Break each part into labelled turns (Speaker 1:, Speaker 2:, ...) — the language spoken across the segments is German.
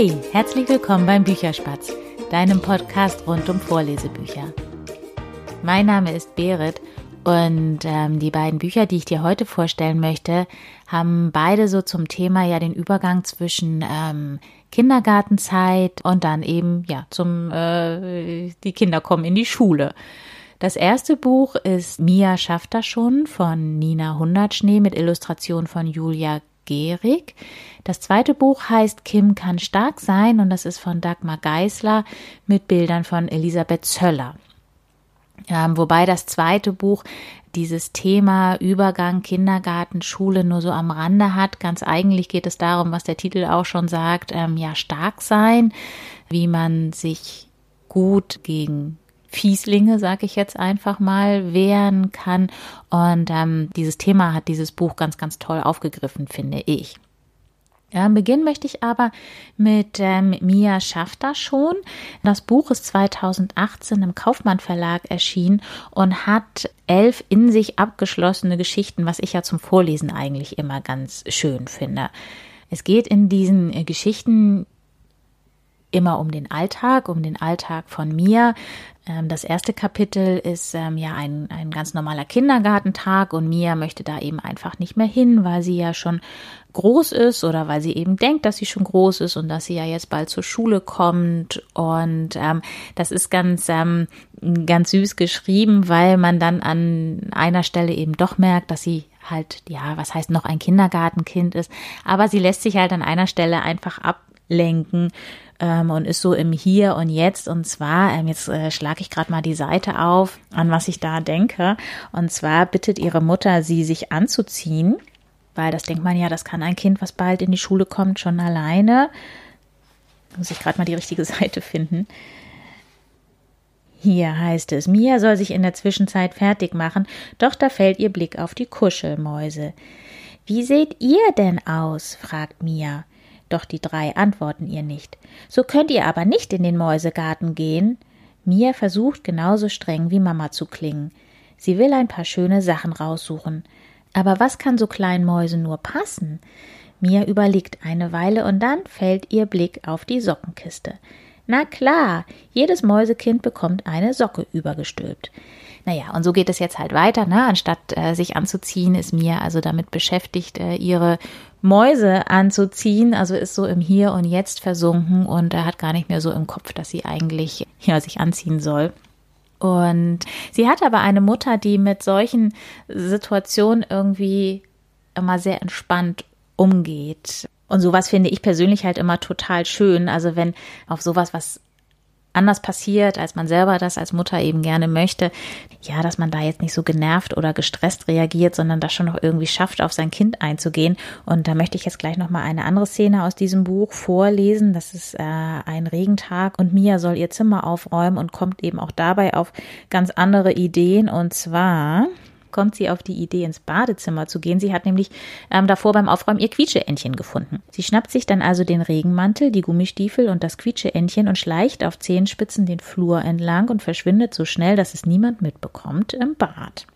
Speaker 1: Hey, herzlich willkommen beim Bücherspatz, deinem Podcast rund um Vorlesebücher. Mein Name ist Berit und ähm, die beiden Bücher, die ich dir heute vorstellen möchte, haben beide so zum Thema ja den Übergang zwischen ähm, Kindergartenzeit und dann eben ja zum äh, die Kinder kommen in die Schule. Das erste Buch ist Mia schafft das schon von Nina Hundertschnee mit Illustration von Julia Gehrig. Das zweite Buch heißt Kim kann stark sein und das ist von Dagmar Geisler mit Bildern von Elisabeth Zöller. Ähm, wobei das zweite Buch dieses Thema Übergang Kindergarten, Schule nur so am Rande hat. Ganz eigentlich geht es darum, was der Titel auch schon sagt, ähm, ja, stark sein, wie man sich gut gegen Fieslinge, sag ich jetzt einfach mal, wehren kann. Und ähm, dieses Thema hat dieses Buch ganz, ganz toll aufgegriffen, finde ich. Ja, Beginn möchte ich aber mit ähm, Mia schafft das schon. Das Buch ist 2018 im Kaufmann Verlag erschienen und hat elf in sich abgeschlossene Geschichten, was ich ja zum Vorlesen eigentlich immer ganz schön finde. Es geht in diesen äh, Geschichten immer um den Alltag, um den Alltag von mir. Ähm, das erste Kapitel ist ähm, ja ein, ein ganz normaler Kindergartentag und Mia möchte da eben einfach nicht mehr hin, weil sie ja schon groß ist oder weil sie eben denkt, dass sie schon groß ist und dass sie ja jetzt bald zur Schule kommt. Und ähm, das ist ganz, ähm, ganz süß geschrieben, weil man dann an einer Stelle eben doch merkt, dass sie halt, ja, was heißt noch ein Kindergartenkind ist. Aber sie lässt sich halt an einer Stelle einfach ablenken ähm, und ist so im Hier und Jetzt. Und zwar, ähm, jetzt äh, schlage ich gerade mal die Seite auf, an was ich da denke. Und zwar bittet ihre Mutter, sie sich anzuziehen weil das denkt man ja, das kann ein Kind, was bald in die Schule kommt, schon alleine. Muss ich gerade mal die richtige Seite finden. Hier heißt es, Mia soll sich in der Zwischenzeit fertig machen, doch da fällt ihr Blick auf die Kuschelmäuse. Wie seht ihr denn aus? fragt Mia. Doch die drei antworten ihr nicht. So könnt ihr aber nicht in den Mäusegarten gehen. Mia versucht genauso streng wie Mama zu klingen. Sie will ein paar schöne Sachen raussuchen. Aber was kann so kleinen Mäusen nur passen? Mia überlegt eine Weile und dann fällt ihr Blick auf die Sockenkiste. Na klar, jedes Mäusekind bekommt eine Socke übergestülpt. Naja, und so geht es jetzt halt weiter, ne? Anstatt äh, sich anzuziehen, ist Mia also damit beschäftigt, äh, ihre Mäuse anzuziehen, also ist so im Hier und Jetzt versunken und er hat gar nicht mehr so im Kopf, dass sie eigentlich ja, sich anziehen soll. Und sie hat aber eine Mutter, die mit solchen Situationen irgendwie immer sehr entspannt umgeht. Und sowas finde ich persönlich halt immer total schön. Also wenn auf sowas, was anders passiert, als man selber das als Mutter eben gerne möchte, ja, dass man da jetzt nicht so genervt oder gestresst reagiert, sondern das schon noch irgendwie schafft, auf sein Kind einzugehen. Und da möchte ich jetzt gleich noch mal eine andere Szene aus diesem Buch vorlesen. Das ist äh, ein Regentag und Mia soll ihr Zimmer aufräumen und kommt eben auch dabei auf ganz andere Ideen. Und zwar kommt sie auf die Idee, ins Badezimmer zu gehen. Sie hat nämlich ähm, davor beim Aufräumen ihr Quietscheentchen gefunden. Sie schnappt sich dann also den Regenmantel, die Gummistiefel und das Quietscheentchen und schleicht auf Zehenspitzen den Flur entlang und verschwindet so schnell, dass es niemand mitbekommt im Bad.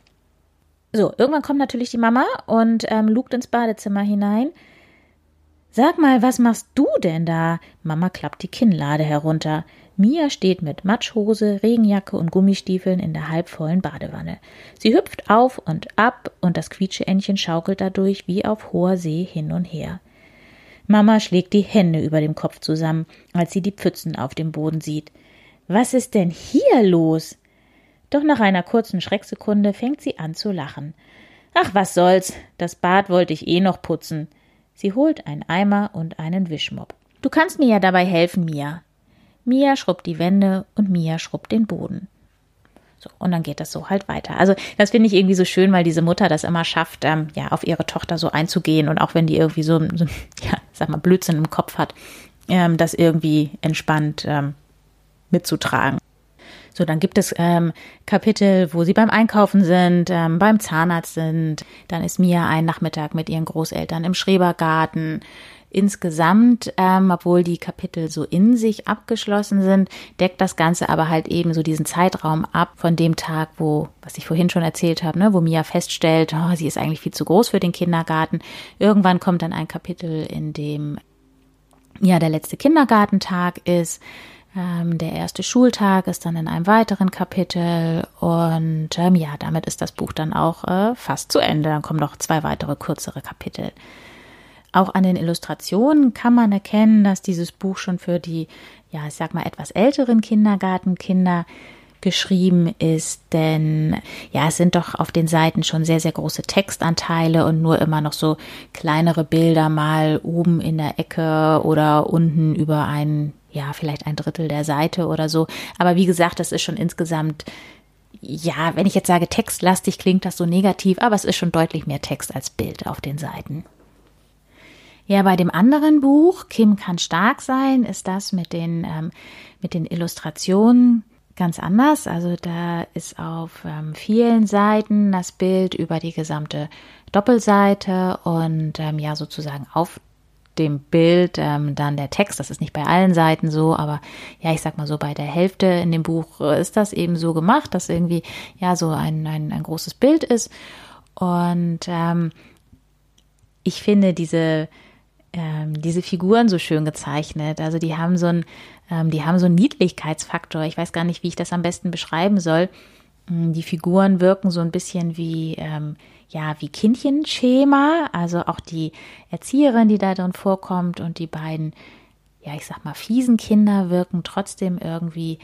Speaker 1: So, irgendwann kommt natürlich die Mama und ähm, lugt ins Badezimmer hinein. Sag mal, was machst du denn da? Mama klappt die Kinnlade herunter. Mia steht mit Matschhose, Regenjacke und Gummistiefeln in der halbvollen Badewanne. Sie hüpft auf und ab und das Quietscheentchen schaukelt dadurch wie auf hoher See hin und her. Mama schlägt die Hände über dem Kopf zusammen, als sie die Pfützen auf dem Boden sieht. Was ist denn hier los? Doch nach einer kurzen Schrecksekunde fängt sie an zu lachen. Ach, was soll's, das Bad wollte ich eh noch putzen. Sie holt einen Eimer und einen Wischmopp. Du kannst mir ja dabei helfen, Mia. Mia schrubbt die Wände und Mia schrubbt den Boden. So, und dann geht das so halt weiter. Also das finde ich irgendwie so schön, weil diese Mutter das immer schafft, ähm, ja, auf ihre Tochter so einzugehen und auch wenn die irgendwie so, so ja, sag mal, Blödsinn im Kopf hat, ähm, das irgendwie entspannt ähm, mitzutragen. So, dann gibt es ähm, Kapitel, wo sie beim Einkaufen sind, ähm, beim Zahnarzt sind. Dann ist Mia einen Nachmittag mit ihren Großeltern im Schrebergarten. Insgesamt, ähm, obwohl die Kapitel so in sich abgeschlossen sind, deckt das Ganze aber halt eben so diesen Zeitraum ab von dem Tag, wo, was ich vorhin schon erzählt habe, ne, wo Mia feststellt, oh, sie ist eigentlich viel zu groß für den Kindergarten. Irgendwann kommt dann ein Kapitel, in dem ja der letzte Kindergartentag ist. Ähm, der erste Schultag ist dann in einem weiteren Kapitel und ähm, ja, damit ist das Buch dann auch äh, fast zu Ende. Dann kommen noch zwei weitere kürzere Kapitel. Auch an den Illustrationen kann man erkennen, dass dieses Buch schon für die, ja, ich sag mal, etwas älteren Kindergartenkinder geschrieben ist, denn ja, es sind doch auf den Seiten schon sehr, sehr große Textanteile und nur immer noch so kleinere Bilder mal oben in der Ecke oder unten über ein, ja, vielleicht ein Drittel der Seite oder so. Aber wie gesagt, das ist schon insgesamt ja, wenn ich jetzt sage textlastig, klingt das so negativ, aber es ist schon deutlich mehr Text als Bild auf den Seiten. Ja, bei dem anderen Buch, Kim kann stark sein, ist das mit den, ähm, mit den Illustrationen ganz anders. Also da ist auf ähm, vielen Seiten das Bild über die gesamte Doppelseite und ähm, ja sozusagen auf dem Bild ähm, dann der Text. Das ist nicht bei allen Seiten so, aber ja, ich sag mal so, bei der Hälfte in dem Buch ist das eben so gemacht, dass irgendwie ja so ein, ein, ein großes Bild ist. Und ähm, ich finde diese, ähm, diese Figuren so schön gezeichnet. Also die haben so ein ähm, die haben so einen Niedlichkeitsfaktor. Ich weiß gar nicht, wie ich das am besten beschreiben soll. Mm, die Figuren wirken so ein bisschen wie, ähm, ja, wie Kindchenschema. Also auch die Erzieherin, die da drin vorkommt und die beiden, ja, ich sag mal, fiesen Kinder wirken trotzdem irgendwie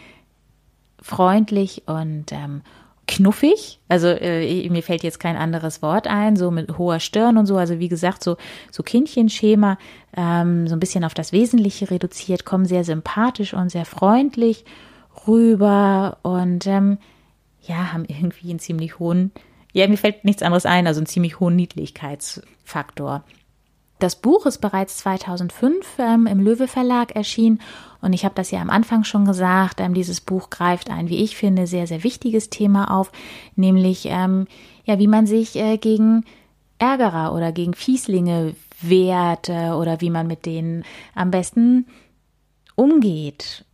Speaker 1: freundlich und ähm, knuffig. Also äh, mir fällt jetzt kein anderes Wort ein, so mit hoher Stirn und so. Also wie gesagt, so, so Kindchenschema, ähm, so ein bisschen auf das Wesentliche reduziert, kommen sehr sympathisch und sehr freundlich rüber und ähm, ja, haben irgendwie einen ziemlich hohen, ja, mir fällt nichts anderes ein, also einen ziemlich hohen Niedlichkeitsfaktor. Das Buch ist bereits 2005 ähm, im Löwe Verlag erschienen und ich habe das ja am Anfang schon gesagt, ähm, dieses Buch greift ein, wie ich finde, sehr, sehr wichtiges Thema auf, nämlich ähm, ja, wie man sich äh, gegen Ärgerer oder gegen Fieslinge wehrt äh, oder wie man mit denen am besten umgeht.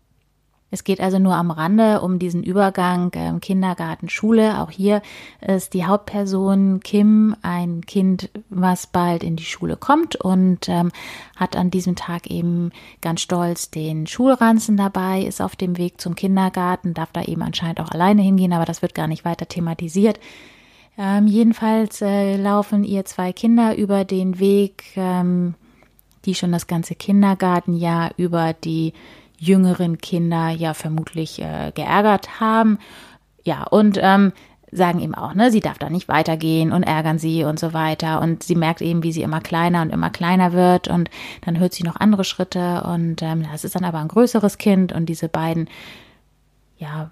Speaker 1: Es geht also nur am Rande um diesen Übergang ähm, Kindergarten, Schule. Auch hier ist die Hauptperson Kim ein Kind, was bald in die Schule kommt und ähm, hat an diesem Tag eben ganz stolz den Schulranzen dabei, ist auf dem Weg zum Kindergarten, darf da eben anscheinend auch alleine hingehen, aber das wird gar nicht weiter thematisiert. Ähm, jedenfalls äh, laufen ihr zwei Kinder über den Weg, ähm, die schon das ganze Kindergartenjahr über die jüngeren Kinder ja vermutlich äh, geärgert haben. Ja, und ähm, sagen eben auch, ne, sie darf da nicht weitergehen und ärgern sie und so weiter. Und sie merkt eben, wie sie immer kleiner und immer kleiner wird und dann hört sie noch andere Schritte und ähm, das ist dann aber ein größeres Kind und diese beiden, ja,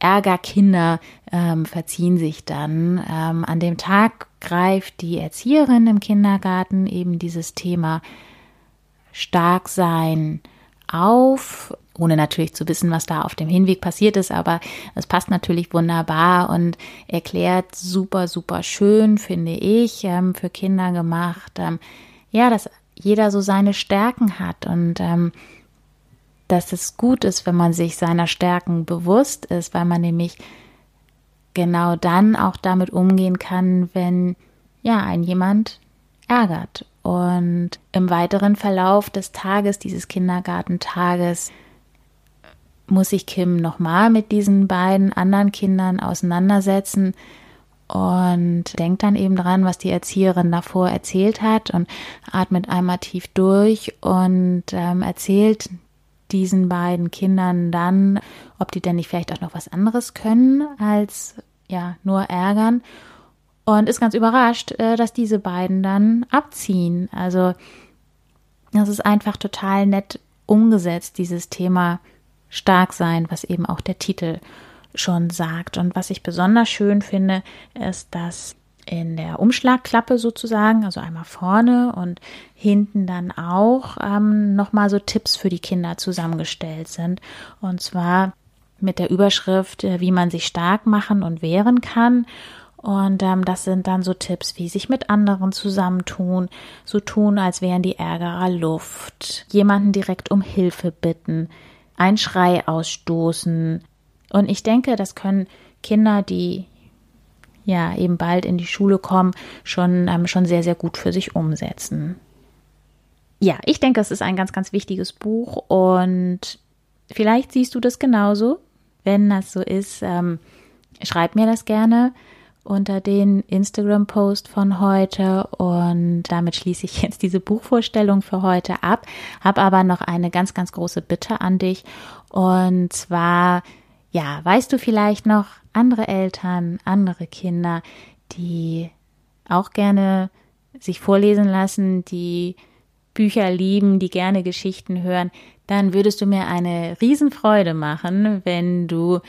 Speaker 1: Ärgerkinder ähm, verziehen sich dann. Ähm, an dem Tag greift die Erzieherin im Kindergarten eben dieses Thema stark sein, auf, ohne natürlich zu wissen, was da auf dem Hinweg passiert ist, aber es passt natürlich wunderbar und erklärt super, super schön, finde ich, ähm, für Kinder gemacht, ähm, ja, dass jeder so seine Stärken hat und ähm, dass es gut ist, wenn man sich seiner Stärken bewusst ist, weil man nämlich genau dann auch damit umgehen kann, wenn ja ein jemand ärgert und im weiteren Verlauf des Tages, dieses Kindergartentages, muss sich Kim nochmal mit diesen beiden anderen Kindern auseinandersetzen und denkt dann eben dran, was die Erzieherin davor erzählt hat und atmet einmal tief durch und ähm, erzählt diesen beiden Kindern dann, ob die denn nicht vielleicht auch noch was anderes können als ja nur ärgern und ist ganz überrascht, äh, dass diese beiden dann abziehen. Also das ist einfach total nett umgesetzt, dieses Thema stark sein, was eben auch der Titel schon sagt. Und was ich besonders schön finde, ist, dass in der Umschlagklappe sozusagen, also einmal vorne und hinten dann auch ähm, nochmal so Tipps für die Kinder zusammengestellt sind. Und zwar mit der Überschrift, äh, wie man sich stark machen und wehren kann und ähm, das sind dann so Tipps, wie sich mit anderen zusammentun, so tun, als wären die Ärgerer Luft, jemanden direkt um Hilfe bitten, ein Schrei ausstoßen. Und ich denke, das können Kinder, die ja eben bald in die Schule kommen, schon, ähm, schon sehr, sehr gut für sich umsetzen. ja, ich denke, es ist ein ganz, ganz wichtiges Buch und vielleicht siehst du das genauso. Wenn das so ist, ähm, schreib mir das gerne unter den Instagram-Post von heute. Und damit schließe ich jetzt diese Buchvorstellung für heute ab, habe aber noch eine ganz, ganz große Bitte an dich. Und zwar, ja, weißt du vielleicht noch andere Eltern, andere Kinder, die auch gerne sich vorlesen lassen, die Bücher lieben, die gerne Geschichten hören, dann würdest du mir eine Riesenfreude machen, wenn du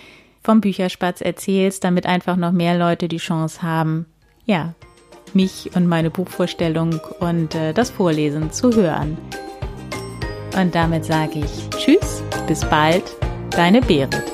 Speaker 1: vom Bücherspatz erzählst, damit einfach noch mehr Leute die Chance haben, ja, mich und meine Buchvorstellung und äh, das Vorlesen zu hören. Und damit sage ich Tschüss, bis bald, deine Berit.